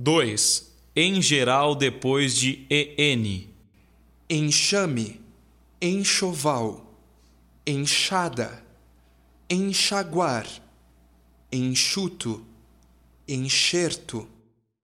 2. Em geral depois de en. enxame, enxoval, enxada, enxaguar, enxuto, enxerto